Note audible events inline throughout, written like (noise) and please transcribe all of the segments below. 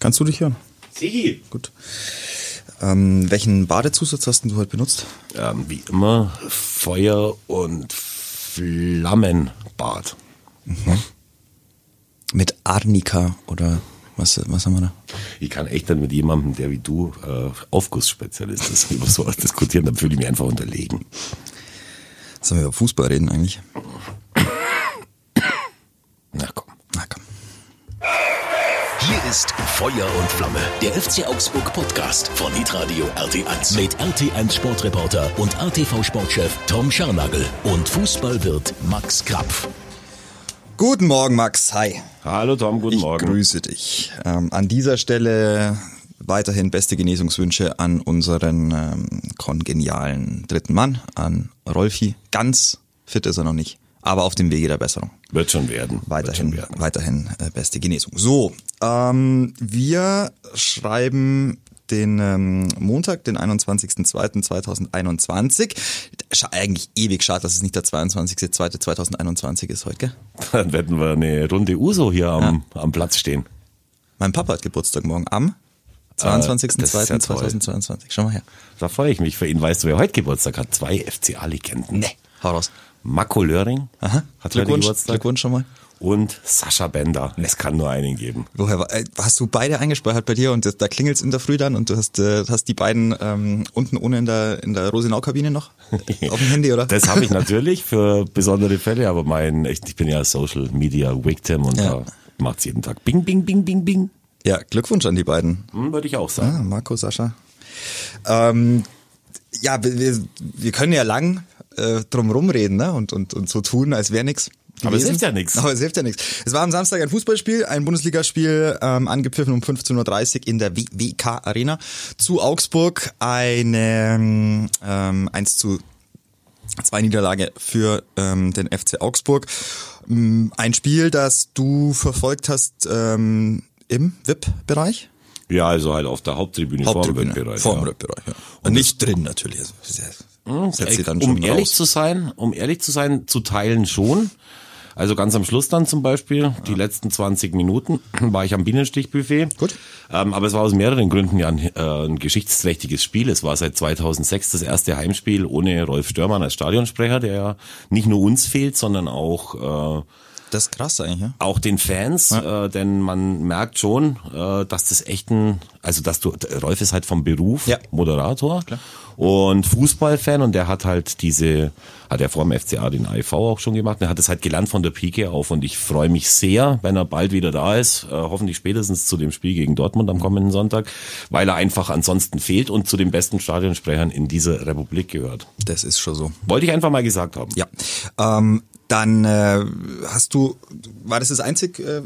Kannst du dich hören? Sigi. Gut. Ähm, welchen Badezusatz hast du heute benutzt? Ähm, wie immer Feuer und Flammenbad. Mit Arnika oder was, was haben wir da? Ich kann echt dann mit jemandem, der wie du äh, Aufgussspezialist ist, (laughs) über sowas diskutieren, dann fühle ich mich einfach unterlegen. Sollen wir über Fußball reden eigentlich? Na komm. Na komm. Hier ist Feuer und Flamme, der FC Augsburg Podcast von Hitradio RT1 mit RT1 Sportreporter und RTV Sportchef Tom Scharnagel und Fußballwirt Max Krapf. Guten Morgen, Max. Hi. Hallo Tom, guten ich Morgen. grüße dich. Ähm, an dieser Stelle weiterhin beste Genesungswünsche an unseren ähm, kongenialen dritten Mann, an Rolfi. Ganz fit ist er noch nicht, aber auf dem Wege der Besserung. Wird schon werden. Weiterhin, schon werden. weiterhin äh, beste Genesung. So, ähm, wir schreiben den ähm, Montag, den 21.02.2021. Scha eigentlich ewig schade, dass es nicht der 22.02.2021 ist heute, gell? (laughs) Dann werden wir eine Runde Uso hier am, am Platz stehen. Mein Papa hat Geburtstag morgen am Ah, das ist ja toll. 22.02.2022. Schau mal her. Da freue ich mich für ihn. Weißt du, wer heute Geburtstag hat? Zwei FCA-Legenden. Nee, hau raus. Marco Löring Aha. hat heute Glückwunsch, Geburtstag. Glückwunsch schon mal. Und Sascha Bender. Es kann nur einen geben. Woher äh, hast du beide eingespeichert bei dir und das- da klingelt's in der Früh dann und du hast, äh, hast die beiden ähm, unten ohne in der in der Rosenau-Kabine noch (laughs) auf dem Handy oder? Das habe ich (laughs) natürlich für besondere Fälle, aber mein, ich, ich bin ja Social Media Victim und Ja. da macht's jeden Tag Bing, Bing, Bing, Bing, Bing. Ja, Glückwunsch an die beiden. Hm, Würde ich auch sagen. Ah, Marco, Sascha. Ähm, ja, wir, wir, können ja lang äh, drum rumreden ne? und, und, und so tun, als wäre nix. Aber es hilft ja nix. Aber es hilft ja nichts. Es war am Samstag ein Fußballspiel, ein Bundesligaspiel, ähm, angepfiffen um 15.30 Uhr in der WK Arena zu Augsburg. Eine ähm, 1 zu zwei Niederlage für ähm, den FC Augsburg. Ähm, Ein Spiel, das du verfolgt hast ähm, im VIP-Bereich? Ja, also halt auf der Haupttribüne, Haupttribüne. vorm Wettbereich. Vorm ja. Wettbereich, ja. Und nicht drin natürlich. Also, dann schon um ehrlich raus. zu sein, um ehrlich zu sein, zu teilen schon. Also ganz am Schluss dann zum Beispiel, die letzten 20 Minuten, (clears throat) war ich am Bienenstichbuffet. Gut. Ähm, aber es war aus mehreren Gründen ja ein, äh, ein geschichtsträchtiges Spiel. Es war seit 2006 das erste Heimspiel ohne Rolf Störmann als Stadionsprecher, der ja nicht nur uns fehlt, sondern auch äh, Das ist krass eigentlich, ja. auch den Fans, äh, denn man merkt schon, äh, dass das echt ein, also dass du, Rolf ist halt vom Beruf Ja. Moderator und Fußballfan und der hat halt diese, hat er vor dem FCA den AIV auch schon gemacht, der hat es halt gelernt von der Pike auf und ich freue mich sehr, wenn er bald wieder da ist, äh, hoffentlich spätestens zu dem Spiel gegen Dortmund am kommenden Sonntag, weil er einfach ansonsten fehlt und zu den besten Stadionsprechern in dieser Republik gehört. Das ist schon so. Wollte ich einfach mal gesagt haben. Ja. Ähm, dann äh, hast du, war das das einzig äh,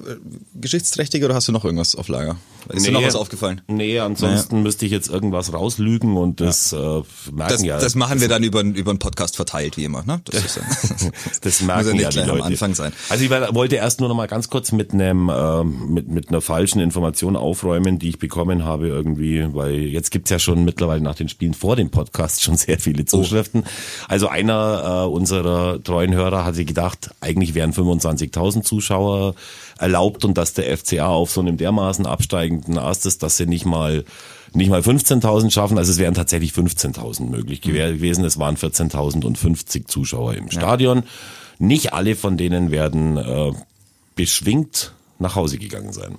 Geschichtsträchtige oder hast du noch irgendwas auf Lager? Ist dir noch was aufgefallen? Nee, ansonsten müsste ich jetzt irgendwas rauslügen und das äh, merken Das, ja. das machen wir dann über, über einen Podcast verteilt, wie immer. Ne? Das, ist ja, (laughs) das (laughs) muss ja merken nicht ja die Leute. am Anfang sein. Also ich wollte erst nur noch mal ganz kurz mit einem ähm, mit mit einer falschen Information aufräumen, die ich bekommen habe irgendwie, weil jetzt gibt's ja schon mittlerweile nach den Spielen vor dem Podcast schon sehr viele Zuschriften. Also einer äh, unserer treuen Hörer hatte gedacht, eigentlich wären 25.000 Zuschauer erlaubt und dass der FCA auf so einem dermaßen absteigenden Ast ist, dass sie nicht mal nicht mal 15.000 schaffen, also es wären tatsächlich 15.000 möglich gew- gewesen. Es waren 14.050 Zuschauer im Stadion. Nicht alle von denen werden äh, beschwingt nach Hause gegangen sein.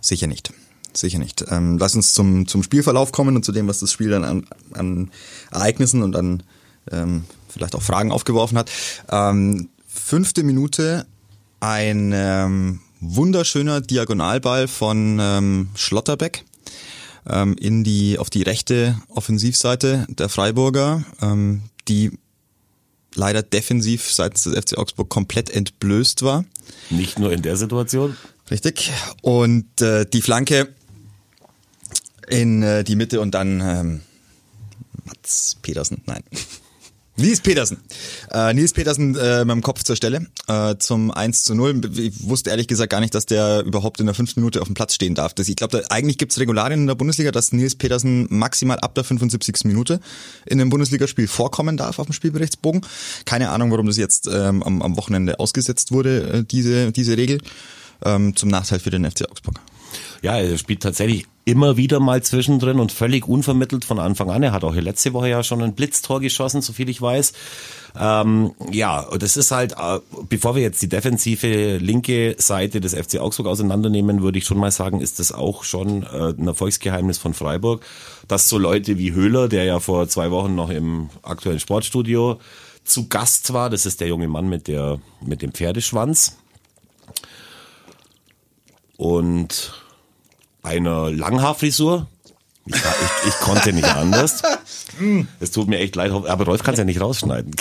Sicher nicht. Sicher nicht. Ähm, lass uns zum, zum Spielverlauf kommen und zu dem, was das Spiel dann an, an Ereignissen und an ähm, vielleicht auch Fragen aufgeworfen hat. Ähm, fünfte Minute, ein ähm, wunderschöner Diagonalball von ähm, Schlotterbeck ähm, in die, auf die rechte Offensivseite der Freiburger, ähm, die leider defensiv seitens des FC Augsburg komplett entblößt war. Nicht nur in der Situation. Richtig. Und äh, die Flanke in äh, die Mitte und dann ähm, Mats Petersen, nein. Nils Petersen. Äh, Nils Petersen äh, mit dem Kopf zur Stelle äh, zum 1 zu 0. Ich wusste ehrlich gesagt gar nicht, dass der überhaupt in der fünften Minute auf dem Platz stehen darf. Das, ich glaube, da, eigentlich gibt es Regularien in der Bundesliga, dass Nils Petersen maximal ab der 75. Minute in einem Bundesligaspiel vorkommen darf auf dem Spielberichtsbogen. Keine Ahnung, warum das jetzt ähm, am, am Wochenende ausgesetzt wurde, äh, diese, diese Regel. Ähm, zum Nachteil für den FC Augsburg. Ja, er spielt tatsächlich immer wieder mal zwischendrin und völlig unvermittelt von Anfang an. Er hat auch letzte Woche ja schon ein Blitztor geschossen, so viel ich weiß. Ähm, ja, das ist halt, äh, bevor wir jetzt die defensive linke Seite des FC Augsburg auseinandernehmen, würde ich schon mal sagen, ist das auch schon äh, ein Erfolgsgeheimnis von Freiburg, dass so Leute wie Höhler, der ja vor zwei Wochen noch im aktuellen Sportstudio zu Gast war, das ist der junge Mann mit der mit dem Pferdeschwanz und einer Langhaarfrisur. Ich, ich, ich konnte nicht anders. Es tut mir echt leid, aber Rolf kann es ja nicht rausschneiden.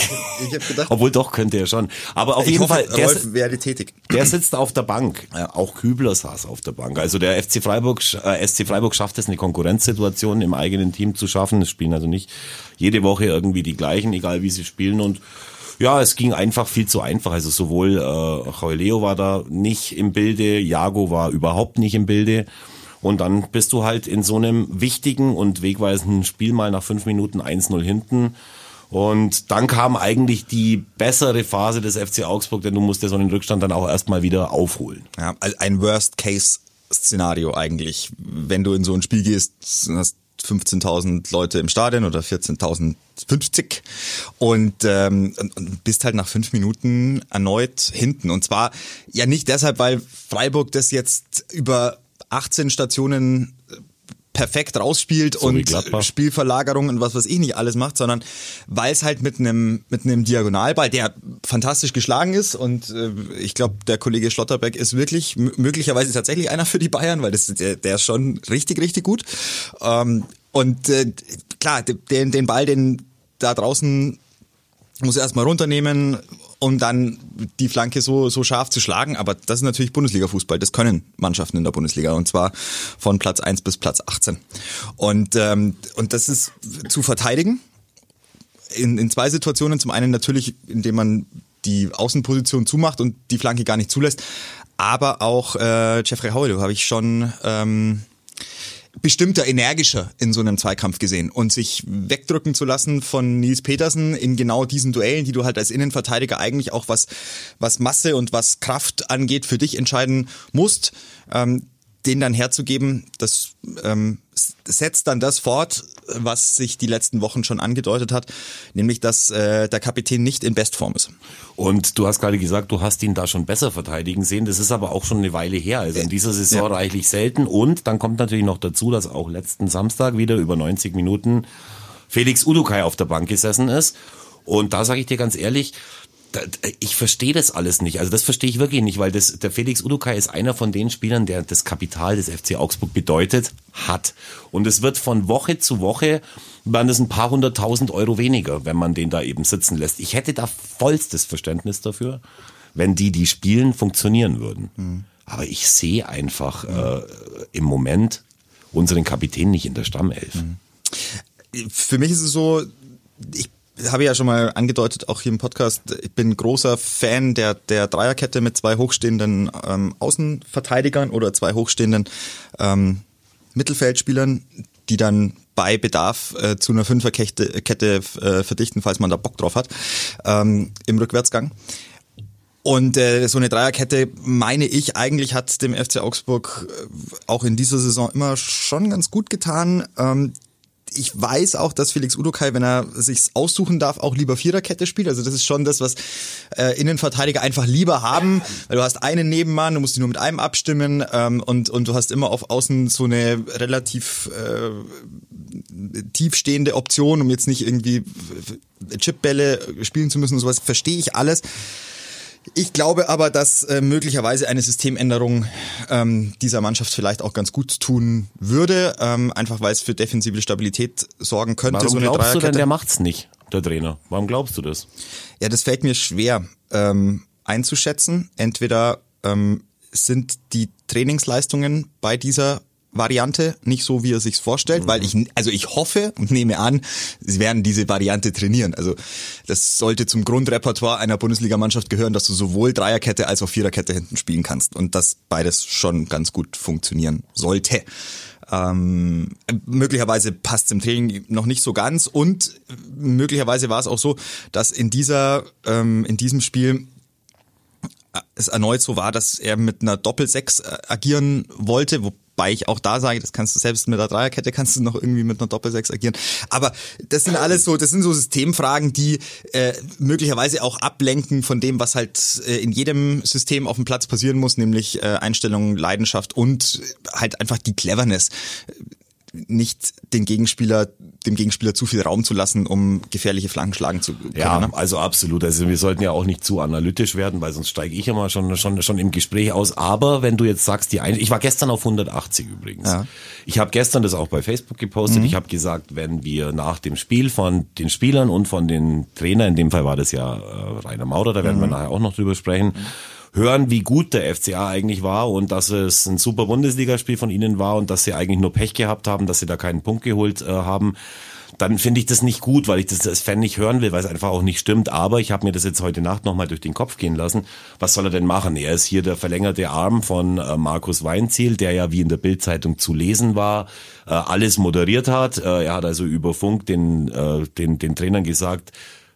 Ich hab gedacht, Obwohl doch könnte er schon. Aber auf ich jeden hoffe, Fall, der, Rolf werde tätig. der sitzt auf der Bank. Auch Kübler saß auf der Bank. Also der FC Freiburg, äh, SC Freiburg schafft es, eine Konkurrenzsituation im eigenen Team zu schaffen. Es spielen also nicht jede Woche irgendwie die gleichen, egal wie sie spielen und ja, es ging einfach viel zu einfach. Also sowohl äh, Joeleo war da nicht im Bilde, Jago war überhaupt nicht im Bilde. Und dann bist du halt in so einem wichtigen und wegweisenden Spiel mal nach fünf Minuten 1-0 hinten. Und dann kam eigentlich die bessere Phase des FC Augsburg, denn du musst ja so einen Rückstand dann auch erstmal wieder aufholen. Ja, ein Worst-Case-Szenario eigentlich. Wenn du in so ein Spiel gehst, hast 15.000 Leute im Stadion oder 14.050 und, ähm, bist halt nach fünf Minuten erneut hinten. Und zwar ja nicht deshalb, weil Freiburg das jetzt über 18 Stationen perfekt rausspielt So und. Spielverlagerung und was weiß ich nicht alles macht, sondern weil es halt mit einem mit einem Diagonalball, der fantastisch geschlagen ist und äh, ich glaube, der Kollege Schlotterbeck ist wirklich möglicherweise tatsächlich einer für die Bayern, weil das der, der ist schon richtig richtig gut. Ähm, und äh, klar, den den Ball, den da draußen muss er erstmal runternehmen, um dann die Flanke so, so scharf zu schlagen. Aber das ist natürlich Bundesliga-Fußball. Das können Mannschaften in der Bundesliga und zwar von Platz 1 bis Platz 18. Und, ähm, und das ist zu verteidigen in, in zwei Situationen. Zum einen natürlich, indem man die Außenposition zumacht und die Flanke gar nicht zulässt. Aber auch äh, Jeffrey Howell habe ich schon ähm, bestimmter, energischer in so einem Zweikampf gesehen. Und sich wegdrücken zu lassen von Nils Petersen in genau diesen Duellen, die du halt als Innenverteidiger eigentlich auch was, was Masse und was Kraft angeht, für dich entscheiden musst, ähm, den dann herzugeben, das ähm, setzt dann das fort, was sich die letzten Wochen schon angedeutet hat, nämlich dass äh, der Kapitän nicht in Bestform ist. Und du hast gerade gesagt, du hast ihn da schon besser verteidigen sehen. Das ist aber auch schon eine Weile her. Also in dieser Saison Ja. reichlich selten. Und dann kommt natürlich noch dazu, dass auch letzten Samstag wieder über 90 Minuten Felix Udukai auf der Bank gesessen ist. Und da sage ich dir ganz ehrlich, da- ich verstehe das alles nicht. Also das verstehe ich wirklich nicht, weil das, der Felix Udukai ist einer von den Spielern, der das Kapital des FC Augsburg bedeutet hat. Und es wird von Woche zu Woche, waren das ein paar hunderttausend Euro weniger, wenn man den da eben sitzen lässt. Ich hätte da vollstes Verständnis dafür, wenn die, die spielen, funktionieren würden. Aber ich sehe einfach äh, im Moment unseren Kapitän nicht in der Stammelf. für mich ist es so, ich habe ja schon mal angedeutet, auch hier im Podcast, ich bin großer Fan der, der Dreierkette mit zwei hochstehenden ähm, Außenverteidigern oder zwei hochstehenden ähm, Mittelfeldspielern, die dann bei Bedarf äh, zu einer Fünferkette Kette, äh, verdichten, falls man da Bock drauf hat, ähm, im Rückwärtsgang. Und äh, so eine Dreierkette, meine ich, eigentlich hat dem FC Augsburg äh, auch in dieser Saison immer schon ganz gut getan. Ähm, ich weiß auch, dass Felix Udokai, wenn er sich's aussuchen darf, auch lieber Viererkette spielt. Also das ist schon das, was äh, Innenverteidiger einfach lieber haben, weil du hast einen Nebenmann, du musst die nur mit einem abstimmen ähm, und und du hast immer auf Außen so eine relativ äh, tiefstehende Option, um jetzt nicht irgendwie Chipbälle spielen zu müssen und sowas. Verstehe ich alles. Ich glaube aber, dass äh, möglicherweise eine Systemänderung ähm, dieser Mannschaft vielleicht auch ganz gut tun würde, ähm, einfach weil es für defensive Stabilität sorgen könnte. Warum so eine glaubst du denn, der macht's nicht, der Trainer? Warum glaubst du das? Ja, das fällt mir schwer ähm, einzuschätzen. Entweder ähm, sind die Trainingsleistungen bei dieser Variante nicht so, wie er sich's vorstellt, weil ich, also ich hoffe und nehme an, sie werden diese Variante trainieren. Also das sollte zum Grundrepertoire einer Bundesligamannschaft gehören, dass du sowohl Dreierkette als auch Viererkette hinten spielen kannst und dass beides schon ganz gut funktionieren sollte. Ähm, möglicherweise passt im Training noch nicht so ganz und möglicherweise war es auch so, dass in dieser ähm, in diesem Spiel es erneut so war, dass er mit einer Doppel-6 agieren wollte, wo, wobei ich auch da sage, das kannst du selbst mit der Dreierkette (laughs) kannst du noch irgendwie mit einer Doppelsechs agieren. Aber das sind alles so, das sind so Systemfragen, die äh, möglicherweise auch ablenken von dem, was halt äh, in jedem System auf dem Platz passieren muss, nämlich äh, Einstellung, Leidenschaft und halt einfach die Cleverness nicht den Gegenspieler, dem Gegenspieler zu viel Raum zu lassen, um gefährliche Flanken schlagen zu können. Ja, ne? also absolut. Also wir sollten ja auch nicht zu analytisch werden, weil sonst steige ich immer schon, schon, schon im Gespräch aus. Aber wenn du jetzt sagst, die ein ich war gestern auf 180 übrigens. Ja. Ich habe gestern das auch bei Facebook gepostet. Mhm. Ich habe gesagt, wenn wir nach dem Spiel von den Spielern und von den Trainern, in dem Fall war das ja äh, Rainer Maurer, da werden Mhm. wir nachher auch noch drüber sprechen, hören, wie gut der FCA eigentlich war und dass es ein super Bundesligaspiel von ihnen war und dass sie eigentlich nur Pech gehabt haben, dass sie da keinen Punkt geholt äh, haben, dann finde ich das nicht gut, weil ich das als Fan nicht hören will, weil es einfach auch nicht stimmt. Aber ich habe mir das jetzt heute Nacht nochmal durch den Kopf gehen lassen. Was soll er denn machen? Er ist hier der verlängerte Arm von äh, Markus Weinziel, der ja wie in der Bildzeitung zu lesen war, äh, alles moderiert hat. Äh, er hat also über Funk den, äh, den, den Trainern gesagt,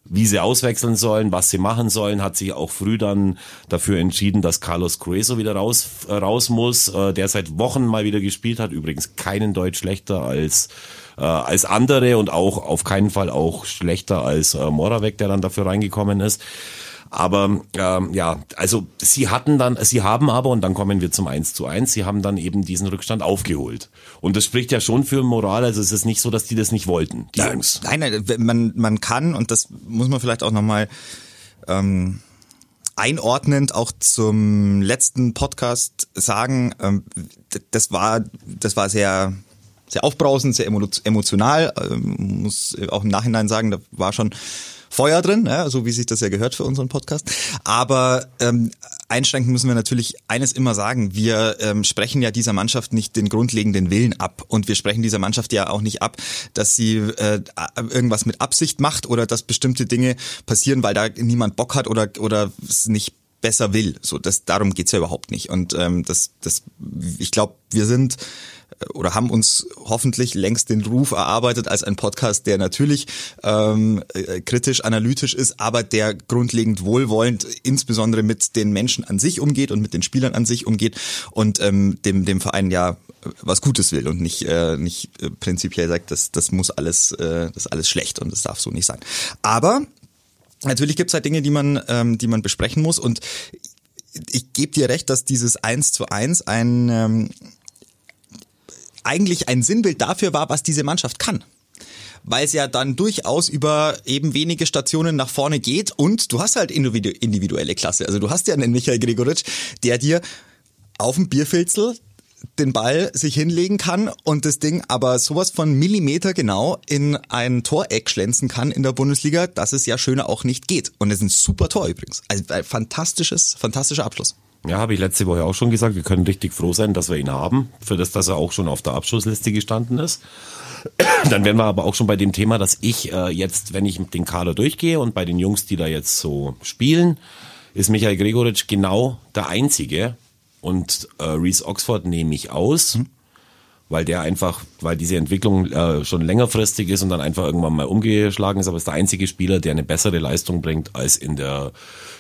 wie sie auswechseln sollen, was sie machen sollen, hat sich auch früh dann dafür entschieden, dass Carlos Cueso wieder raus, äh, raus muss, äh, der seit Wochen mal wieder gespielt hat, übrigens keinen Deutsch schlechter als äh, als andere und auch auf keinen Fall auch schlechter als äh, Moravec, der dann dafür reingekommen ist. Aber ähm, ja, also sie hatten dann, sie haben aber, und dann kommen wir zum 1 zu 1, sie haben dann eben diesen Rückstand aufgeholt. Und das spricht ja schon für Moral, also es ist nicht so, dass die das nicht wollten, die Jungs. Nein, nein, man, man kann, und das muss man vielleicht auch nochmal ähm, einordnend auch zum letzten Podcast sagen, ähm, das war, das war sehr, sehr aufbrausend, sehr emo- emotional, ähm, muss auch im Nachhinein sagen, da war schon Feuer drin, ja, so wie sich das ja gehört für unseren Podcast. Aber ähm, einschränken müssen wir natürlich eines immer sagen. Wir ähm, sprechen ja dieser Mannschaft nicht den grundlegenden Willen ab. Und wir sprechen dieser Mannschaft ja auch nicht ab, dass sie äh, irgendwas mit Absicht macht oder dass bestimmte Dinge passieren, weil da niemand Bock hat oder, oder es nicht besser will. So, das darum geht's ja überhaupt nicht. Und ähm, das, das, ich glaube, wir sind oder haben uns hoffentlich längst den Ruf erarbeitet als ein Podcast, der natürlich ähm, äh, kritisch, analytisch ist, aber der grundlegend wohlwollend insbesondere mit den Menschen an sich umgeht und mit den Spielern an sich umgeht und ähm, dem, dem Verein ja was Gutes will und nicht, äh, nicht äh, prinzipiell sagt, das, das muss alles, äh, das ist alles schlecht und das darf so nicht sein. Aber Natürlich gibt es halt Dinge, die man, ähm, die man besprechen muss und ich gebe dir recht, dass dieses Eins zu eins ein ähm, eigentlich ein Sinnbild dafür war, was diese Mannschaft kann. Weil es ja dann durchaus über eben wenige Stationen nach vorne geht und du hast halt individu individuelle Klasse. Also du hast ja einen Michael Gregoritsch, der dir auf dem Bierfilzel den Ball sich hinlegen kann und das Ding aber sowas von Millimeter genau in ein Toreck schlänzen kann in der Bundesliga, dass es ja schöner auch nicht geht. Und es ist ein super Tor übrigens. Also ein fantastisches, fantastischer Abschluss. Ja, habe ich letzte Woche auch schon gesagt. Wir können richtig froh sein, dass wir ihn haben, für das, dass er auch schon auf der Abschlussliste gestanden ist. (coughs) Dann wären wir aber auch schon bei dem Thema, dass ich äh, jetzt, wenn ich den Kader durchgehe und bei den Jungs, die da jetzt so spielen, ist Michael Gregoritsch genau der Einzige. Und äh, Reese Oxford nehme ich aus, weil der einfach, weil diese Entwicklung äh, schon längerfristig ist und dann einfach irgendwann mal umgeschlagen ist, aber ist der einzige Spieler, der eine bessere Leistung bringt als in der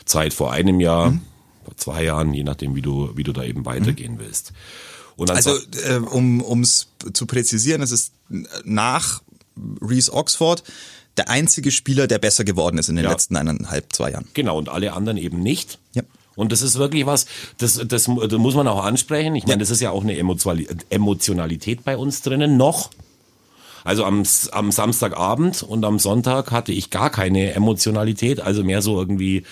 Zeit vor einem Jahr, vor zwei Jahren, je nachdem, wie du, wie du da eben weitergehen willst. Und Also äh, um ums zu präzisieren, es ist nach Reese Oxford der einzige Spieler, der besser geworden ist in den Ja. letzten eineinhalb, zwei Jahren. Genau, und alle anderen eben nicht. Ja. Und das ist wirklich was, das, das, das muss man auch ansprechen. Ich meine, Ja. das ist ja auch eine Emotionali- Emotionalität bei uns drinnen noch. Also am, am Samstagabend und am Sonntag hatte ich gar keine Emotionalität, also mehr so irgendwie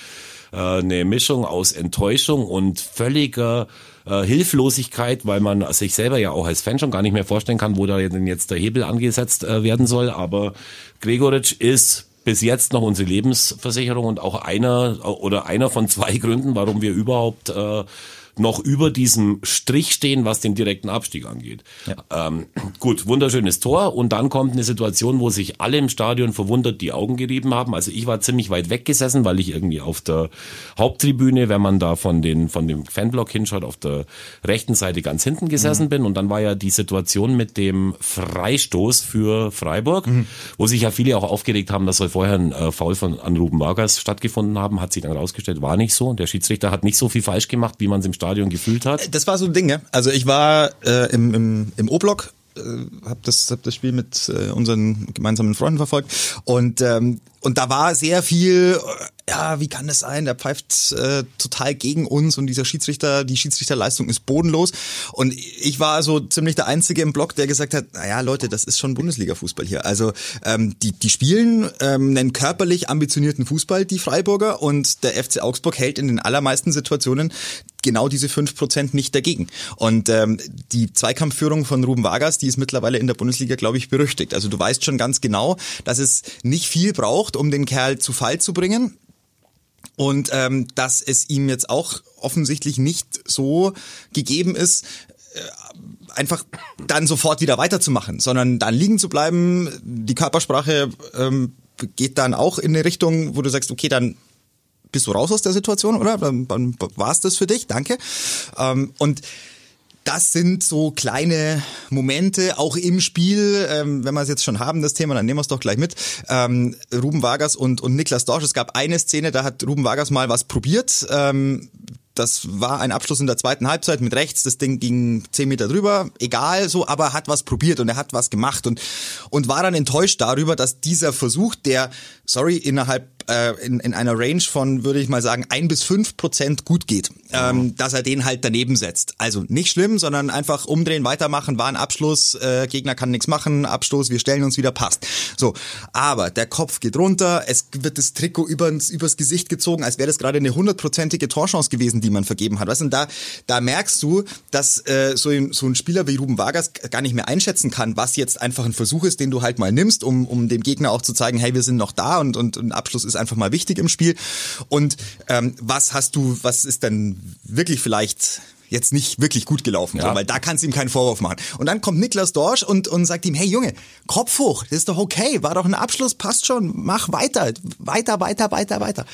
äh, eine Mischung aus Enttäuschung und völliger äh, Hilflosigkeit, weil man sich selber ja auch als Fan schon gar nicht mehr vorstellen kann, wo da denn jetzt der Hebel angesetzt äh, werden soll. Aber Gregoritsch ist bis jetzt noch unsere Lebensversicherung und auch einer oder einer von zwei Gründen, warum wir überhaupt äh, noch über diesem Strich stehen, was den direkten Abstieg angeht. Ähm, gut, wunderschönes Tor und dann kommt eine Situation, wo sich alle im Stadion verwundert die Augen gerieben haben. Also ich war ziemlich weit weggesessen, weil ich irgendwie auf der Haupttribüne, wenn man da von den von dem Fanblock hinschaut, auf der rechten Seite ganz hinten gesessen bin und dann war ja die Situation mit dem Freistoß für Freiburg, wo sich ja viele auch aufgeregt haben, dass soll vorher ein äh, Foul von an Ruben Vargas stattgefunden haben, hat sich dann rausgestellt, war nicht so. Der Schiedsrichter hat nicht so viel falsch gemacht, wie man es im Stadion gefühlt hat? Das war so ein Ding, ja. Also ich war äh, im, im, im O-Block äh, habe das, hab das Spiel mit äh, unseren gemeinsamen Freunden verfolgt und ähm, und da war sehr viel, äh, ja, wie kann das sein? Der pfeift äh, total gegen uns und dieser Schiedsrichter, die Schiedsrichterleistung ist bodenlos. Und ich war so ziemlich der Einzige im Block, der gesagt hat, naja, Leute, das ist schon Bundesliga-Fußball hier. Also ähm, die, die spielen ähm, einen körperlich ambitionierten Fußball, die Freiburger, und der FC Augsburg hält in den allermeisten Situationen genau diese fünf Prozent nicht dagegen. Und ähm, die Zweikampfführung von Ruben Vargas, die ist mittlerweile in der Bundesliga, glaube ich, berüchtigt. Also du weißt schon ganz genau, dass es nicht viel braucht, versucht, um den Kerl zu Fall zu bringen. Und ähm, dass es ihm jetzt auch offensichtlich nicht so gegeben ist, äh, einfach dann sofort wieder weiterzumachen, sondern dann liegen zu bleiben. Die Körpersprache ähm, geht dann auch in eine Richtung, wo du sagst, okay, dann bist du raus aus der Situation, oder? Dann, dann war es das für dich, danke. Ähm, und das sind so kleine Momente, auch im Spiel, ähm, wenn wir es jetzt schon haben, das Thema, dann nehmen wir es doch gleich mit. Ähm, Ruben Vargas und, und Niklas Dorsch, es gab eine Szene, da hat Ruben Vargas mal was probiert. Ähm, das war ein Abschluss in der zweiten Halbzeit mit rechts. Das Ding ging zehn Meter drüber, egal so, aber er hat was probiert und er hat was gemacht und, und war dann enttäuscht darüber, dass dieser Versuch, der, sorry, innerhalb äh, in, in einer Range von, würde ich mal sagen, ein bis fünf Prozent gut geht, ähm, dass er den halt daneben setzt. Also nicht schlimm, sondern einfach umdrehen, weitermachen, war ein Abschluss, äh, Gegner kann nichts machen, Abstoß, wir stellen uns wieder, passt. So, aber der Kopf geht runter, es wird das Trikot übers, übers Gesicht gezogen, als wäre das gerade eine hundertprozentige Torchance gewesen, die man vergeben hat. Weißt und da, da merkst du, dass äh, so, ein, so ein Spieler wie Ruben Vargas gar nicht mehr einschätzen kann, was jetzt einfach ein Versuch ist, den du halt mal nimmst, um, um dem Gegner auch zu zeigen, hey, wir sind noch da und, und ein Abschluss ist einfach mal wichtig im Spiel. Und ähm, was hast du, was ist denn wirklich vielleicht jetzt nicht wirklich gut gelaufen, ja. weil da kannst du ihm keinen Vorwurf machen. Und dann kommt Niklas Dorsch und, und sagt ihm, hey Junge, Kopf hoch, das ist doch okay, war doch ein Abschluss, passt schon, mach weiter, weiter, weiter, weiter, weiter.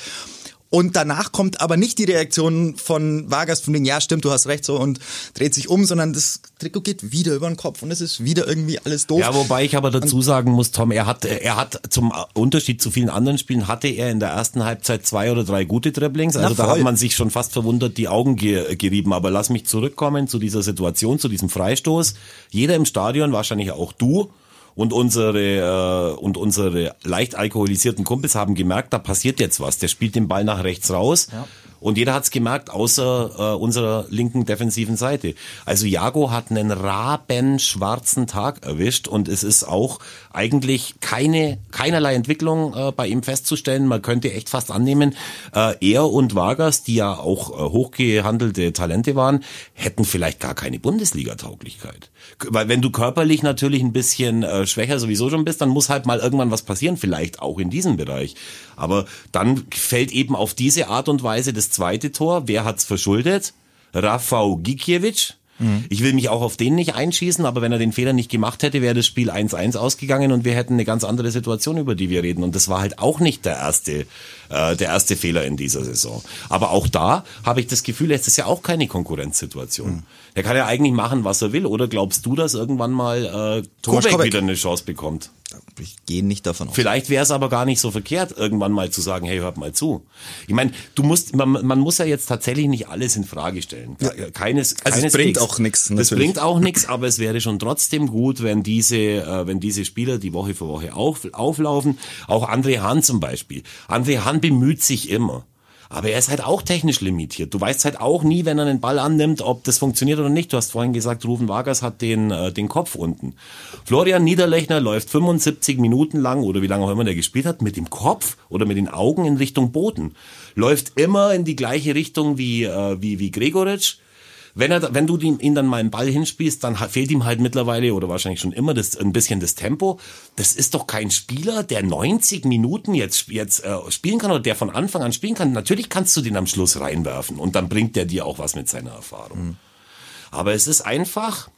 Und danach kommt aber nicht die Reaktion von Vargas von den, ja stimmt, du hast recht so und dreht sich um, sondern das Trikot geht wieder über den Kopf und es ist wieder irgendwie alles doof. Ja, wobei ich aber dazu sagen muss, Tom, er hat, er hat zum Unterschied zu vielen anderen Spielen hatte er in der ersten Halbzeit zwei oder drei gute Dribblings. Also da hat man sich schon fast verwundert die Augen gerieben. Aber lass mich zurückkommen zu dieser Situation, zu diesem Freistoß. Jeder im Stadion, wahrscheinlich auch du, und unsere äh, und unsere leicht alkoholisierten Kumpels haben gemerkt, da passiert jetzt was. Der spielt den Ball nach rechts raus. Ja. Und jeder hat's gemerkt, außer äh, unserer linken defensiven Seite. Also Jago hat einen rabenschwarzen Tag erwischt und es ist auch eigentlich keine keinerlei Entwicklung äh, bei ihm festzustellen. Man könnte echt fast annehmen, äh, er und Vargas, die ja auch äh, hochgehandelte Talente waren, hätten vielleicht gar keine Bundesliga-Tauglichkeit. Weil wenn du körperlich natürlich ein bisschen äh, schwächer sowieso schon bist, dann muss halt mal irgendwann was passieren, vielleicht auch in diesem Bereich. Aber dann fällt eben auf diese Art und Weise das zweite Tor. Wer hat's verschuldet? Rafał Gikiewicz. Mhm. Ich will mich auch auf den nicht einschießen, aber wenn er den Fehler nicht gemacht hätte, wäre das Spiel 1-1 ausgegangen und wir hätten eine ganz andere Situation, über die wir reden. Und das war halt auch nicht der erste, äh, der erste Fehler in dieser Saison. Aber auch da habe ich das Gefühl, es ist ja auch keine Konkurrenzsituation. Mhm. Der kann ja eigentlich machen, was er will. Oder glaubst du, dass irgendwann mal äh, Thomas Kubek wieder eine Chance bekommt? Ich gehe nicht davon aus. Vielleicht wäre es aber gar nicht so verkehrt, irgendwann mal zu sagen, hey, hört mal zu. Ich meine, du musst, man, man muss ja jetzt tatsächlich nicht alles in Frage stellen. Keines, also keines es bringt auch nichts. Das bringt auch nichts, aber es wäre schon trotzdem gut, wenn diese, äh, wenn diese Spieler die Woche für Woche auf, auflaufen. Auch André Hahn zum Beispiel. André Hahn bemüht sich immer. Aber er ist halt auch technisch limitiert. Du weißt halt auch nie, wenn er den Ball annimmt, ob das funktioniert oder nicht. Du hast vorhin gesagt, Rufen Vargas hat den, äh, den Kopf unten. Florian Niederlechner läuft 75 Minuten lang oder wie lange auch immer der gespielt hat, mit dem Kopf oder mit den Augen in Richtung Boden. Läuft immer in die gleiche Richtung wie, äh, wie, wie Gregoritsch wenn er, wenn du ihn dann mal einen Ball hinspielst, dann fehlt ihm halt mittlerweile oder wahrscheinlich schon immer das, ein bisschen das Tempo. Das ist doch kein Spieler, der 90 Minuten jetzt, jetzt äh, spielen kann oder der von Anfang an spielen kann. Natürlich kannst du den am Schluss reinwerfen und dann bringt der dir auch was mit seiner Erfahrung. Mhm. Aber es ist einfach,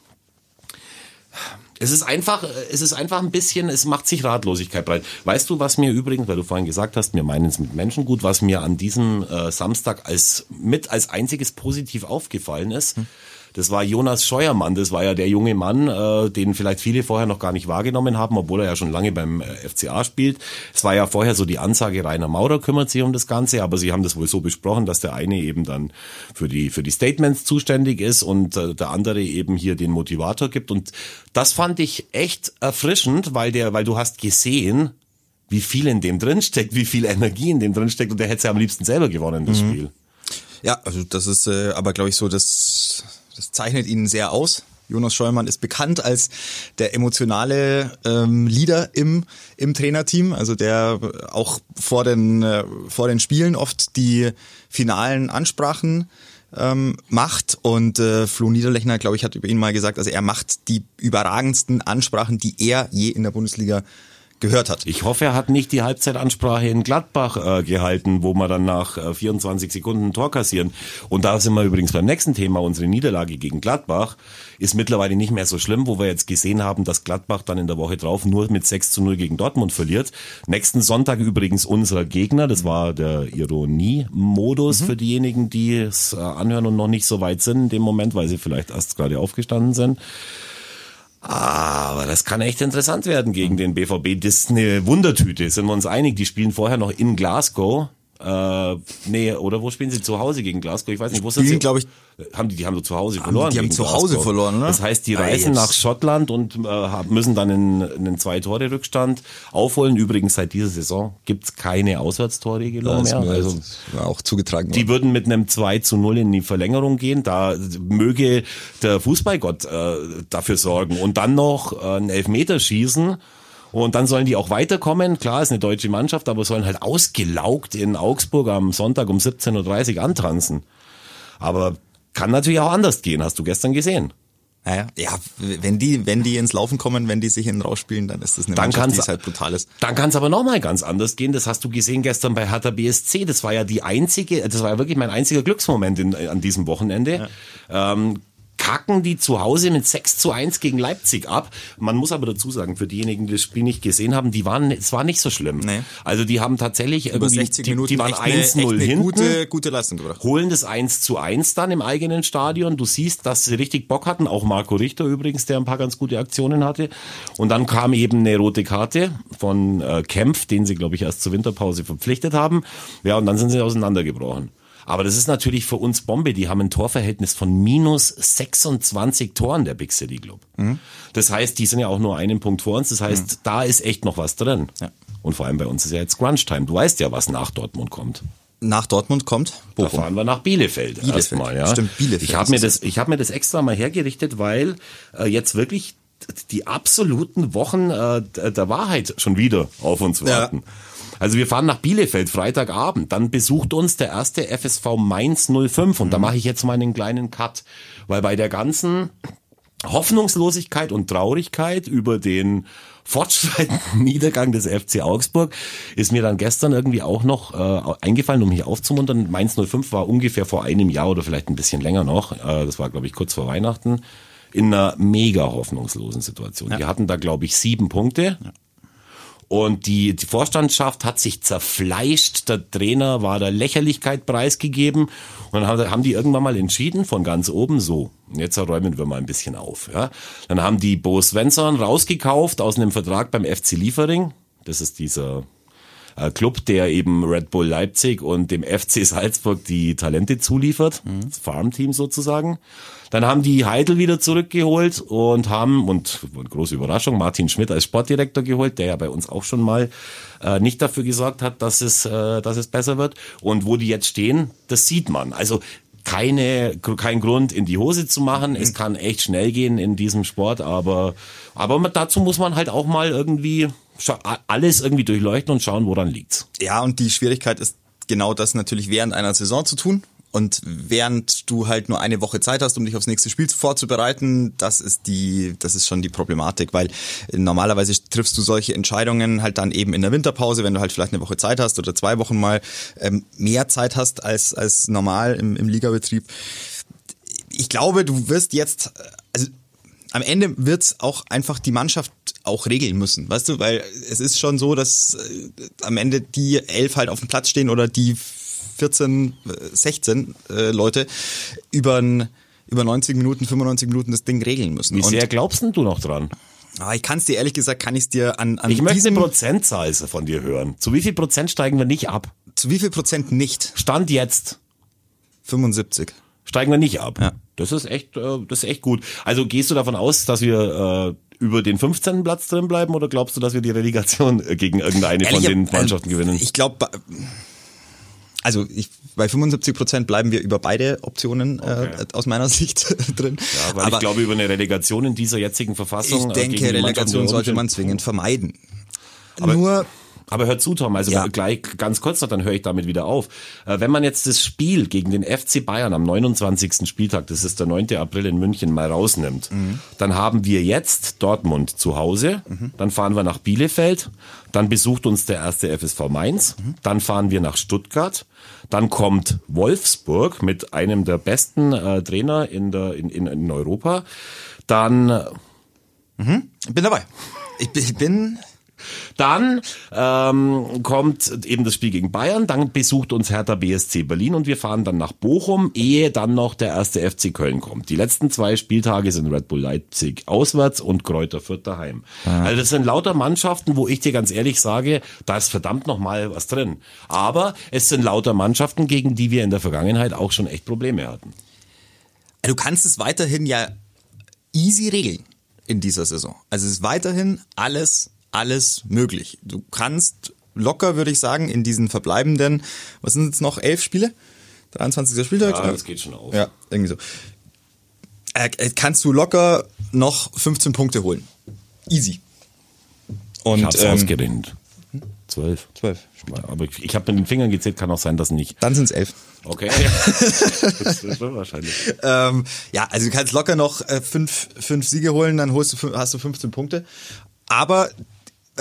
es ist einfach, es ist einfach ein bisschen, es macht sich Ratlosigkeit breit. Weißt du, was mir übrigens, weil du vorhin gesagt hast, wir meinen es mit Menschen gut, was mir an diesem äh, Samstag als mit als einziges positiv aufgefallen ist, hm. Das war Jonas Scheuermann, das war ja der junge Mann, äh, den vielleicht viele vorher noch gar nicht wahrgenommen haben, obwohl er ja schon lange beim äh, FCA spielt. Es war ja vorher so die Ansage, Rainer Maurer kümmert sich um das Ganze, aber sie haben das wohl so besprochen, dass der eine eben dann für die, für die Statements zuständig ist und äh, der andere eben hier den Motivator gibt. Und das fand ich echt erfrischend, weil der, weil du hast gesehen, wie viel in dem drinsteckt, wie viel Energie in dem drinsteckt und der hätte es ja am liebsten selber gewonnen, das mhm. Spiel. Ja, also das ist äh, aber, glaube ich, so, das, das zeichnet ihn sehr aus. Jonas Scheumann ist bekannt als der emotionale ähm, Leader im, im Trainerteam, also der auch vor den, äh, vor den Spielen oft die finalen Ansprachen ähm, macht. Und äh, Flo Niederlechner, glaube ich, hat über ihn mal gesagt, also er macht die überragendsten Ansprachen, die er je in der Bundesliga gehört hat. Ich hoffe, er hat nicht die Halbzeitansprache in Gladbach äh, gehalten, wo wir dann nach äh, 24 Sekunden ein Tor kassieren. Und da sind wir übrigens beim nächsten Thema. Unsere Niederlage gegen Gladbach ist mittlerweile nicht mehr so schlimm, wo wir jetzt gesehen haben, dass Gladbach dann in der Woche drauf nur mit 6 zu 0 gegen Dortmund verliert. Nächsten Sonntag übrigens unser Gegner. Das war der Ironie-Modus mhm. für diejenigen, die es äh, anhören und noch nicht so weit sind in dem Moment, weil sie vielleicht erst gerade aufgestanden sind. Aber das kann echt interessant werden gegen den BVB. Das ist eine Wundertüte, sind wir uns einig. Die spielen vorher noch in Glasgow. Äh, nee, oder wo spielen sie zu Hause gegen Glasgow? Ich weiß nicht, wo sind sie? glaube ich, haben die, die haben so zu Hause verloren. Die haben zu Hause Glasgow. verloren, ne? Das heißt, die reisen nach Schottland und äh, müssen dann einen, einen Zwei-Tore-Rückstand aufholen. Übrigens, seit dieser Saison gibt's keine Auswärtstorregelung mehr. Also, auch zugetragen worden. Die würden mit einem 2 zu 0 in die Verlängerung gehen. Da möge der Fußballgott äh, dafür sorgen. Und dann noch äh, einen Elfmeter schießen und dann sollen die auch weiterkommen. Klar, ist eine deutsche Mannschaft, aber sollen halt ausgelaugt in Augsburg am Sonntag um 17.30 Uhr antranzen. Aber kann natürlich auch anders gehen, hast du gestern gesehen. Naja, ja, wenn die, wenn die ins Laufen kommen, wenn die sich in rausspielen, dann ist das eine dann Mannschaft, die halt brutal ist. Dann kann es aber nochmal ganz anders gehen. Das hast du gesehen gestern bei Hertha BSC. Das war ja die einzige, das war ja wirklich mein einziger Glücksmoment in, an diesem Wochenende. Ja. Ähm, kacken die zu Hause mit 6 zu 1 gegen Leipzig ab. Man muss aber dazu sagen, für diejenigen, die das Spiel nicht gesehen haben, die waren, es war nicht so schlimm. Nee. Also die haben tatsächlich Über irgendwie, 60 Minuten die, die waren 1-0 hinten. Gute, gute Leistung gebracht. Holen das 1 zu 1 dann im eigenen Stadion. Du siehst, dass sie richtig Bock hatten. Auch Marco Richter übrigens, der ein paar ganz gute Aktionen hatte. Und dann kam eben eine rote Karte von äh, Kempf, den sie, glaube ich, erst zur Winterpause verpflichtet haben. Ja, und dann sind sie auseinandergebrochen. Aber das ist natürlich für uns Bombe. Die haben ein Torverhältnis von minus 26 Toren, der Big City Club. Mhm. Das heißt, die sind ja auch nur einen Punkt vor uns. Das heißt, mhm. da ist echt noch was drin. Ja. Und vor allem bei uns ist ja jetzt Crunch Time. Du weißt ja, was nach Dortmund kommt. Nach Dortmund kommt? Bochum. Da fahren wir nach Bielefeld, Bielefeld. erstmal. Ja. Stimmt, Bielefeld. Ich habe mir das, ich habe mir das extra mal hergerichtet, weil äh, jetzt wirklich die absoluten Wochen äh, der Wahrheit schon wieder auf uns warten. Ja. Also wir fahren nach Bielefeld Freitagabend, dann besucht uns der erste FSV Mainz 05 und mhm. da mache ich jetzt mal einen kleinen Cut, weil bei der ganzen Hoffnungslosigkeit und Traurigkeit über den fortschreitenden (laughs) Niedergang des FC Augsburg ist mir dann gestern irgendwie auch noch äh, eingefallen, um mich aufzumuntern. Mainz 05 war ungefähr vor einem Jahr oder vielleicht ein bisschen länger noch, äh, das war glaube ich kurz vor Weihnachten, in einer mega hoffnungslosen Situation. Ja. Die hatten da glaube ich sieben Punkte. Ja und die, Vorstandschaft hat sich zerfleischt. Der Trainer war der Lächerlichkeit preisgegeben. Und dann haben die irgendwann mal entschieden, von ganz oben so, jetzt räumen wir mal ein bisschen auf. Ja. Dann haben die Bo Svensson rausgekauft aus einem Vertrag beim FC Liefering. Das ist dieser Club, der eben Red Bull Leipzig und dem FC Salzburg die Talente zuliefert. Mhm. Das Farmteam sozusagen. Dann haben die Heidel wieder zurückgeholt und haben, und große Überraschung, Martin Schmidt als Sportdirektor geholt, der ja bei uns auch schon mal äh, nicht dafür gesorgt hat, dass es, äh, dass es besser wird. Und wo die jetzt stehen, das sieht man. Also keine, kein Grund in die Hose zu machen. Es kann echt schnell gehen in diesem Sport, aber, aber dazu muss man halt auch mal irgendwie alles irgendwie durchleuchten und schauen, woran liegt's. Ja, und die Schwierigkeit ist genau das natürlich während einer Saison zu tun. Und während du halt nur eine Woche Zeit hast, um dich aufs nächste Spiel vorzubereiten, das ist die, das ist schon die Problematik, weil normalerweise triffst du solche Entscheidungen halt dann eben in der Winterpause, wenn du halt vielleicht eine Woche Zeit hast oder zwei Wochen mal ähm, mehr Zeit hast als, als normal im, im Ligabetrieb. Ich glaube, du wirst jetzt, also am Ende wird's auch einfach die Mannschaft auch regeln müssen, weißt du, weil es ist schon so, dass äh, am Ende die elf halt auf dem Platz stehen oder die 14, 16 äh, Leute über über 90 Minuten, 95 Minuten das Ding regeln müssen. Wie Und- sehr glaubst denn du noch dran? aber ich kann es dir ehrlich gesagt, kann ich dir an, an Ich möchte eine Prozentzahl von dir hören. Zu wie viel Prozent steigen wir nicht ab? zu wie viel Prozent nicht? Stand jetzt 75. steigen wir nicht ab. Ja. Das ist echt, äh, das ist echt gut. Also gehst du davon aus, dass wir äh, über den 15. Platz drin bleiben oder glaubst du, dass wir die Relegation äh, gegen irgendeine von Ehrlich, den äh, Mannschaften gewinnen? Ich glaube, also ich, bei 75 Prozent bleiben wir über beide Optionen Okay. äh, aus meiner (laughs) Sicht drin. ja, weil Aber ich glaube, über eine Relegation in dieser jetzigen Verfassung. ich äh, denke, gegen die Mannschaften, Relegation sollte man zwingend vermeiden. Nur Aber hör zu, Tom, also Ja. gleich ganz kurz noch, dann höre ich damit wieder auf. Äh, Wenn man jetzt das Spiel gegen den FC Bayern am 29. Spieltag, das ist der 9. April in München, mal rausnimmt, dann haben wir jetzt Dortmund zu Hause, dann fahren wir nach Bielefeld, dann besucht uns der erste FSV Mainz, dann fahren wir nach Stuttgart, dann kommt Wolfsburg mit einem der besten äh, Trainer in, der, in, in, in Europa, dann ich bin dabei. Ich, bin- ich bin Dann ähm, kommt eben das Spiel gegen Bayern, dann besucht uns Hertha BSC Berlin und wir fahren dann nach Bochum, ehe dann noch der erste FC Köln kommt. Die letzten zwei Spieltage sind Red Bull Leipzig auswärts und Kräuter Fürth daheim. Also das sind lauter Mannschaften, wo ich dir ganz ehrlich sage, da ist verdammt noch mal was drin. Aber es sind lauter Mannschaften, gegen die wir in der Vergangenheit auch schon echt Probleme hatten. Du kannst es weiterhin ja easy regeln in dieser Saison. Also es ist weiterhin alles, alles möglich. Du kannst locker, würde ich sagen, in diesen verbleibenden, was sind jetzt noch, elf Spiele? 23. Spieltag? Ja, das geht schon auf. Ja, irgendwie so. Äh, äh, kannst du locker noch 15 Punkte holen. Easy. Und Ich hab's ähm, ausgerechnet. Zwölf. 12 Aber ich, ich habe mit den Fingern gezählt, kann auch sein, dass nicht. Dann sind es elf. Okay. (laughs) das ist schon wahrscheinlich. Ähm, ja, also du kannst locker noch äh, fünf, fünf Siege holen, dann holst du, hast du 15 Punkte. Aber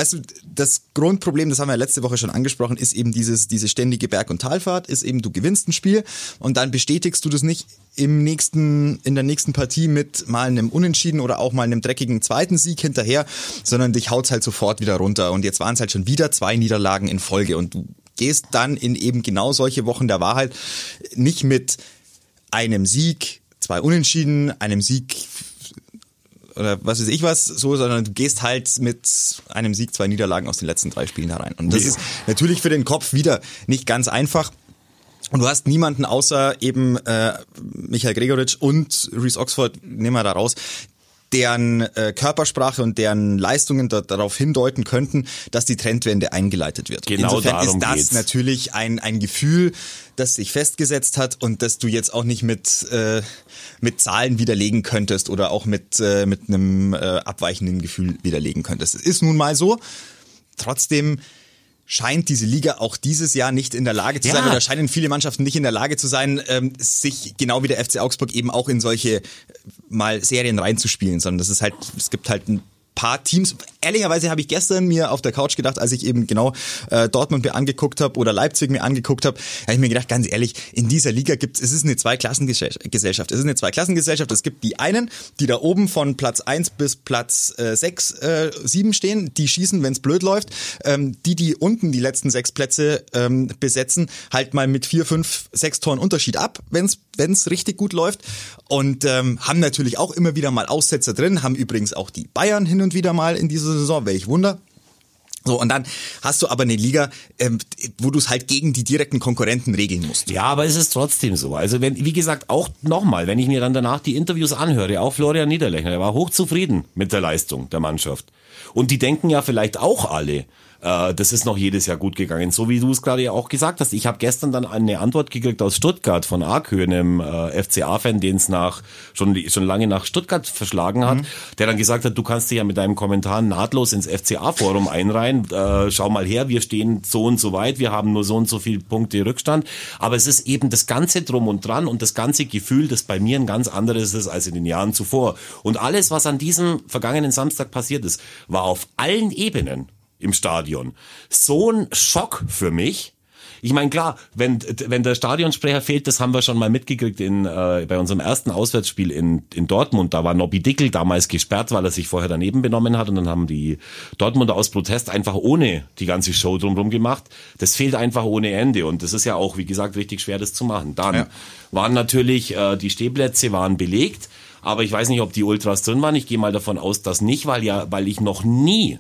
weißt du, das Grundproblem, das haben wir letzte Woche schon angesprochen, ist eben dieses, diese ständige Berg- und Talfahrt, ist eben, du gewinnst ein Spiel und dann bestätigst du das nicht im nächsten, in der nächsten Partie mit mal einem Unentschieden oder auch mal einem dreckigen zweiten Sieg hinterher, sondern dich haut's halt sofort wieder runter. Und jetzt waren es halt schon wieder zwei Niederlagen in Folge und du gehst dann in eben genau solche Wochen der Wahrheit nicht mit einem Sieg, zwei Unentschieden, einem Sieg oder was weiß ich was, so, sondern du gehst halt mit einem Sieg, zwei Niederlagen aus den letzten drei Spielen herein. Und das Nee. ist natürlich für den Kopf wieder nicht ganz einfach. Und du hast niemanden außer eben äh, Michael Gregoritsch und Reese Oxford, nehmen wir da raus, deren äh, Körpersprache und deren Leistungen da, darauf hindeuten könnten, dass die Trendwende eingeleitet wird. Genau Insofern ist das geht's. natürlich ein, ein Gefühl, das sich festgesetzt hat und das du jetzt auch nicht mit, äh, mit Zahlen widerlegen könntest oder auch mit, äh, mit einem äh, abweichenden Gefühl widerlegen könntest. Es ist nun mal so. Trotzdem scheint diese Liga auch dieses Jahr nicht in der Lage zu Ja. sein oder scheinen viele Mannschaften nicht in der Lage zu sein, ähm, sich genau wie der FC Augsburg eben auch in solche äh, mal Serien reinzuspielen, sondern das ist halt, es gibt halt ein paar Teams. Ehrlicherweise habe ich gestern mir auf der Couch gedacht, als ich eben genau äh, Dortmund mir angeguckt habe oder Leipzig mir angeguckt habe, habe ich mir gedacht, ganz ehrlich, in dieser Liga gibt es, es ist eine Zweiklassengesellschaft. Es ist eine Zweiklassengesellschaft. Es gibt die einen, die da oben von Platz 1 bis Platz äh, 6, äh, 7 stehen, die schießen, wenn es blöd läuft. Ähm, die, die unten die letzten sechs Plätze ähm, besetzen, halt mal mit vier, fünf, sechs Toren Unterschied ab, wenn es richtig gut läuft. Und ähm, haben natürlich auch immer wieder mal Aussetzer drin, haben übrigens auch die Bayern hin und wieder mal in dieser Saison, welch Wunder. So, und dann hast du aber eine Liga, ähm, wo du es halt gegen die direkten Konkurrenten regeln musst. Ja, aber es ist trotzdem so. Also wenn, wie gesagt, auch nochmal, wenn ich mir dann danach die Interviews anhöre, auch Florian Niederlechner, der war hochzufrieden mit der Leistung der Mannschaft. Und die denken ja vielleicht auch alle, äh, das ist noch jedes Jahr gut gegangen. So wie du es gerade ja auch gesagt hast. Ich habe gestern dann eine Antwort gekriegt aus Stuttgart von Arkö, einem äh, FCA-Fan, den es nach schon, schon lange nach Stuttgart verschlagen hat, der dann gesagt hat, du kannst dich ja mit deinem Kommentar nahtlos ins FCA-Forum einreihen. Äh, schau mal her, wir stehen so und so weit, wir haben nur so und so viele Punkte Rückstand. Aber es ist eben das ganze Drum und Dran und das ganze Gefühl, das bei mir ein ganz anderes ist als in den Jahren zuvor. Und alles, was an diesem vergangenen Samstag passiert ist, war auf allen Ebenen im Stadion so ein Schock für mich. ich meine, klar, wenn, wenn der Stadionsprecher fehlt, das haben wir schon mal mitgekriegt in, äh, bei unserem ersten Auswärtsspiel in, in Dortmund. Da war Nobby Dickel damals gesperrt, weil er sich vorher daneben benommen hat und dann haben die Dortmunder aus Protest einfach ohne die ganze Show drumherum gemacht. Das fehlt einfach ohne Ende und das ist ja auch, wie gesagt, richtig schwer, das zu machen. Dann ja. waren natürlich, äh, die Stehplätze waren belegt. Aber ich weiß nicht, ob die Ultras drin waren. Ich gehe mal davon aus, dass nicht, weil ja, weil ich noch nie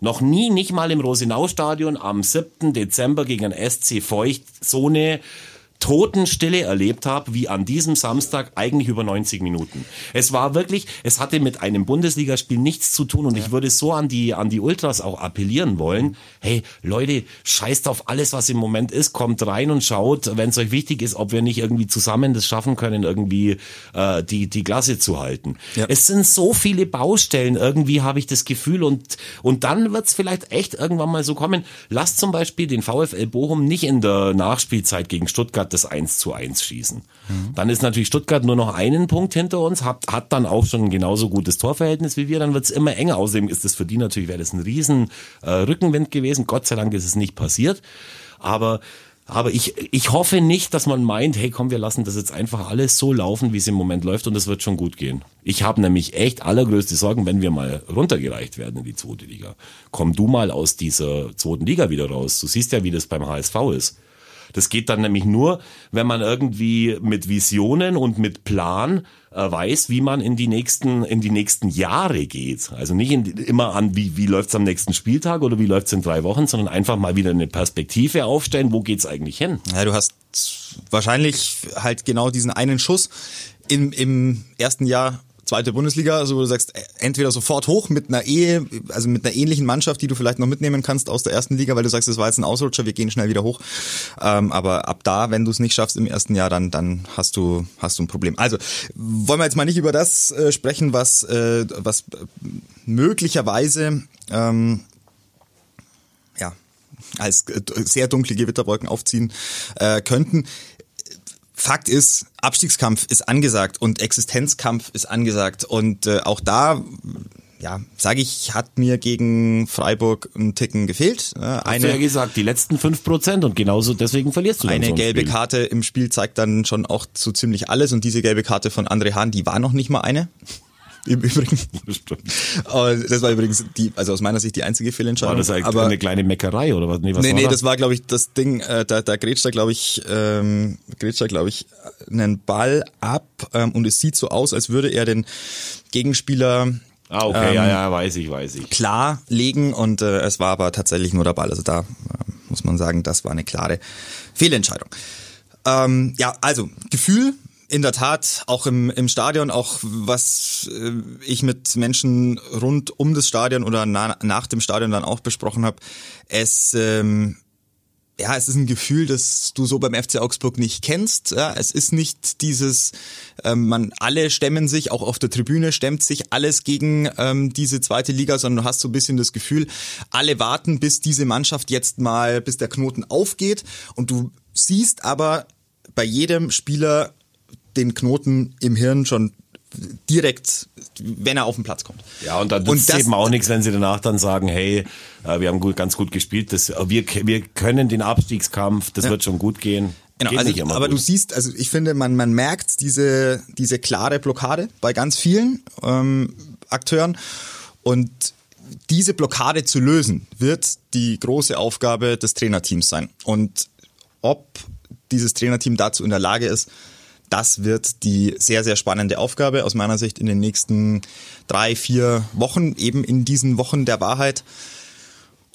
noch nie, nicht mal im Rosenau-Stadion am 7. Dezember gegen SC Feucht so eine Totenstille erlebt habe, wie an diesem Samstag eigentlich über 90 Minuten. Es war wirklich, es hatte mit einem Bundesligaspiel nichts zu tun und ja. ich würde so an die, an die Ultras auch appellieren wollen. Hey, Leute, scheißt auf alles, was im Moment ist, kommt rein und schaut, wenn es euch wichtig ist, ob wir nicht irgendwie zusammen das schaffen können, irgendwie äh, die, die Klasse zu halten. Ja. Es sind so viele Baustellen, irgendwie habe ich das Gefühl und, und dann wird es vielleicht echt irgendwann mal so kommen. Lasst zum Beispiel den VfL Bochum nicht in der Nachspielzeit gegen Stuttgart Stuttgart das 1 zu 1 schießen. Mhm. Dann ist natürlich Stuttgart nur noch einen Punkt hinter uns, hat, hat dann auch schon ein genauso gutes Torverhältnis wie wir, dann wird es immer enger. Außerdem ist es für die natürlich, wäre das ein riesen äh, Rückenwind gewesen. Gott sei Dank ist es nicht passiert. Aber aber ich, ich hoffe nicht, dass man meint, hey komm, wir lassen das jetzt einfach alles so laufen, wie es im Moment läuft und es wird schon gut gehen. Ich habe nämlich echt allergrößte Sorgen, wenn wir mal runtergereicht werden in die zweite Liga. Komm du mal aus dieser zweiten Liga wieder raus. Du siehst ja, wie das beim HSV ist. Das geht dann nämlich nur, wenn man irgendwie mit Visionen und mit Plan äh, weiß, wie man in die nächsten in die nächsten Jahre geht. Also nicht in, immer an, wie wie läuft's am nächsten Spieltag oder wie läuft's in drei Wochen, sondern einfach mal wieder eine Perspektive aufstellen. Wo geht's eigentlich hin? Ja, du hast wahrscheinlich halt genau diesen einen Schuss im, im ersten Jahr zweite Bundesliga, also wo du sagst, entweder sofort hoch mit einer Ehe, also mit einer ähnlichen Mannschaft, die du vielleicht noch mitnehmen kannst aus der ersten Liga, weil du sagst, das war jetzt ein Ausrutscher, wir gehen schnell wieder hoch. Ähm, aber ab da, wenn du es nicht schaffst im ersten Jahr, dann, dann hast du, hast du ein Problem. Also, wollen wir jetzt mal nicht über das äh, sprechen, was, äh, was möglicherweise ähm, als äh, sehr dunkle Gewitterwolken aufziehen äh, könnten. Fakt ist, Abstiegskampf ist angesagt und Existenzkampf ist angesagt. Und äh, auch da, ja, sage ich, hat mir gegen Freiburg ein Ticken gefehlt. Eine, Hast du ja gesagt, die letzten fünf Prozent und genauso deswegen verlierst du dann Eine so gelbe Spiel. Karte im Spiel zeigt dann schon auch so ziemlich alles und diese gelbe Karte von André Hahn, die war noch nicht mal eine im Übrigen. (laughs) Das war übrigens die, also aus meiner Sicht die einzige Fehlentscheidung. War das eigentlich aber, eine kleine Meckerei oder was? Nee, was nee, war nee, das war glaube ich das Ding, äh, da, da grätscht er glaube ich, ähm, grätscht er glaube ich einen Ball ab ähm, und es sieht so aus, als würde er den Gegenspieler Ah, okay, ähm, ja, ja, weiß ich, weiß ich. Klar legen und äh, es war aber tatsächlich nur der Ball. Also da äh, muss man sagen, das war eine klare Fehlentscheidung. Ähm, ja, also Gefühl in der Tat, auch im, im Stadion, auch was äh, ich mit Menschen rund um das Stadion oder na, nach dem Stadion dann auch besprochen habe, es ähm, ja, es ist ein Gefühl, das du so beim FC Augsburg nicht kennst. Ja, es ist nicht dieses, ähm, man alle stemmen sich, auch auf der Tribüne stemmt sich alles gegen ähm, diese zweite Liga, sondern du hast so ein bisschen das Gefühl, alle warten, bis diese Mannschaft jetzt mal, bis der Knoten aufgeht. Und du siehst aber bei jedem Spieler den Knoten im Hirn schon direkt, wenn er auf den Platz kommt. Ja, und dann nützt es eben auch nichts, wenn sie danach dann sagen, hey, äh, wir haben gut, ganz gut gespielt, das, äh, wir, wir können den Abstiegskampf, das ja. wird schon gut gehen. Genau, also ich, aber gut. du siehst, also ich finde, man, man merkt diese, diese klare Blockade bei ganz vielen ähm, Akteuren und diese Blockade zu lösen, wird die große Aufgabe des Trainerteams sein. Und ob dieses Trainerteam dazu in der Lage ist, das wird die sehr, sehr spannende Aufgabe aus meiner Sicht in den nächsten drei, vier Wochen, eben in diesen Wochen der Wahrheit.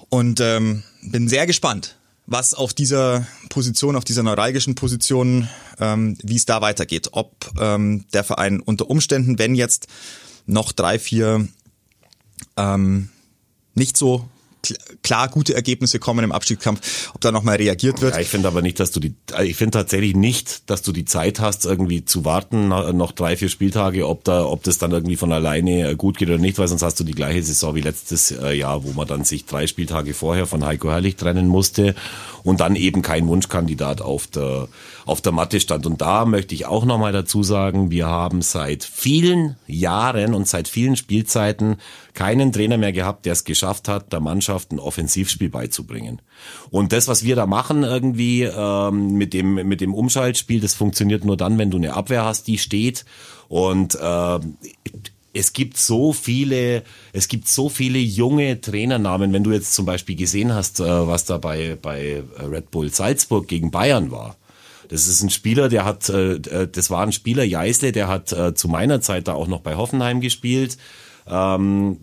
Und ähm, bin sehr gespannt, was auf dieser Position, auf dieser neuralgischen Position, ähm, wie es da weitergeht. Ob ähm, der Verein unter Umständen, wenn jetzt noch drei, vier ähm, nicht so klar gute Ergebnisse kommen im Abstiegskampf, ob da nochmal reagiert wird. Ja, ich finde aber nicht, dass du die, also ich finde tatsächlich nicht, dass du die Zeit hast, irgendwie zu warten, noch drei, vier Spieltage, ob da, ob das dann irgendwie von alleine äh, gut geht oder nicht, weil sonst hast du die gleiche Saison wie letztes äh, Jahr, wo man dann sich drei Spieltage vorher von Heiko Herrlich trennen musste und dann eben kein Wunschkandidat auf der, auf der Matte stand. Und da möchte ich auch nochmal dazu sagen, wir haben seit vielen Jahren und seit vielen Spielzeiten keinen Trainer mehr gehabt, der es geschafft hat, der Mannschaft ein Offensivspiel beizubringen. Und das, was wir da machen irgendwie ähm, mit dem mit dem Umschaltspiel, das funktioniert nur dann, wenn du eine Abwehr hast, die steht. Und äh, es gibt so viele, es gibt so viele junge Trainernamen. Wenn du jetzt zum Beispiel gesehen hast, äh, was da bei, bei Red Bull Salzburg gegen Bayern war. Das ist ein Spieler, der hat, äh, äh, das war ein Spieler, Jeißle, der hat zu meiner Zeit da auch noch bei Hoffenheim gespielt. Ähm,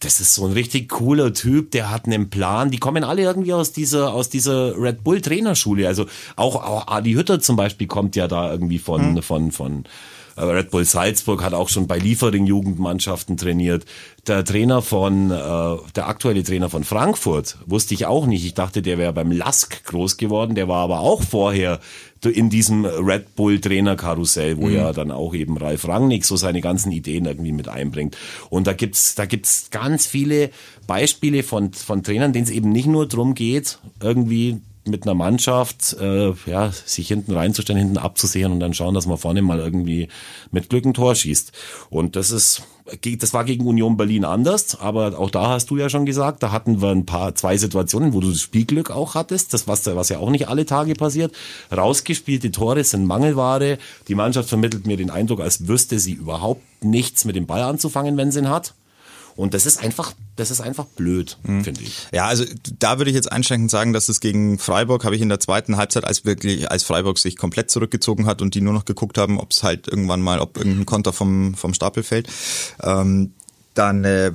das ist so ein richtig cooler Typ, der hat einen Plan. Die kommen alle irgendwie aus dieser, aus dieser Red Bull Trainerschule. Also auch, auch Adi Hütter zum Beispiel kommt ja da irgendwie von, hm. von, von, äh, Red Bull Salzburg hat auch schon bei Liefering Jugendmannschaften trainiert. Der Trainer von, äh, der aktuelle Trainer von Frankfurt, wusste ich auch nicht. Ich dachte, der wäre beim Lask groß geworden. Der war aber auch vorher in diesem Red Bull Trainerkarussell, wo mhm. ja dann auch eben Ralf Rangnick so seine ganzen Ideen irgendwie mit einbringt. Und da gibt's, da gibt's ganz viele Beispiele von, von Trainern, denen es eben nicht nur drum geht, irgendwie mit einer Mannschaft, äh, ja, sich hinten reinzustellen, hinten abzusehen und dann schauen, dass man vorne mal irgendwie mit Glück ein Tor schießt. Und das ist, das war gegen Union Berlin anders, aber auch da hast du ja schon gesagt, da hatten wir ein paar, zwei Situationen, wo du das Spielglück auch hattest, das was, was ja auch nicht alle Tage passiert. Rausgespielte Tore sind Mangelware. Die Mannschaft vermittelt mir den Eindruck, als wüsste sie überhaupt nichts mit dem Ball anzufangen, wenn sie ihn hat. Und das ist einfach, das ist einfach blöd, mhm. finde ich. Ja, also da würde ich jetzt einschränkend sagen, dass es gegen Freiburg habe ich in der zweiten Halbzeit, als wirklich, als Freiburg sich komplett zurückgezogen hat und die nur noch geguckt haben, ob es halt irgendwann mal, ob irgendein Konter vom, vom Stapel fällt. Ähm, dann äh,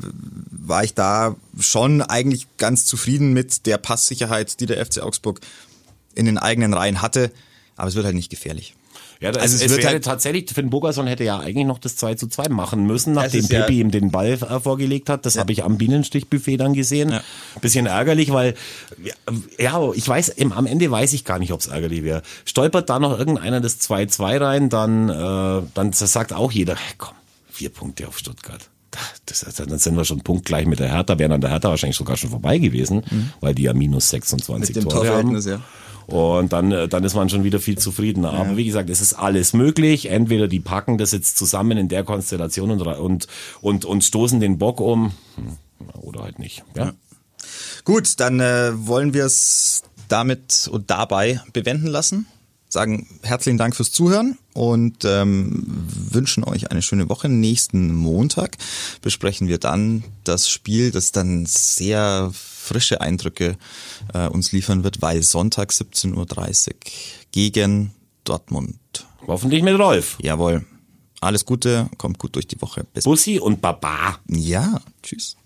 war ich da schon eigentlich ganz zufrieden mit der Passsicherheit, die der FC Augsburg in den eigenen Reihen hatte. Aber es wird halt nicht gefährlich. Ja, also es, es wäre halt tatsächlich, Finn Bogerson hätte ja eigentlich noch das 2 zu 2 machen müssen, nachdem Peppi ja ihm den Ball äh, vorgelegt hat. Das ja. habe ich am Bienenstichbuffet dann gesehen. Ja. Bisschen ärgerlich, weil, ja, ich weiß, am Ende weiß ich gar nicht, ob es ärgerlich wäre. Stolpert da noch irgendeiner das 2-2 rein, dann, äh, dann sagt auch jeder, komm, vier Punkte auf Stuttgart. Das, dann sind wir schon punktgleich mit der Hertha, wären an der Hertha wahrscheinlich sogar schon vorbei gewesen, mhm. weil die ja minus 26 mit dem Tore haben. Ja. Und dann, äh, dann ist man schon wieder viel zufriedener. Aber wie gesagt, es ist alles möglich. Entweder die packen das jetzt zusammen in der Konstellation und, und, und, und stoßen den Bock um hm, oder halt nicht. Ja. ja. Gut, dann äh, wollen wir es damit und dabei bewenden lassen. Sagen herzlichen Dank fürs Zuhören und ähm, wünschen euch eine schöne Woche. Nächsten Montag besprechen wir dann das Spiel, das dann sehr frische Eindrücke äh, uns liefern wird, weil Sonntag 17.30 Uhr gegen Dortmund. Hoffentlich mit Rolf. Jawohl. Alles Gute, kommt gut durch die Woche. Bis Bussi und Baba. Ja, tschüss.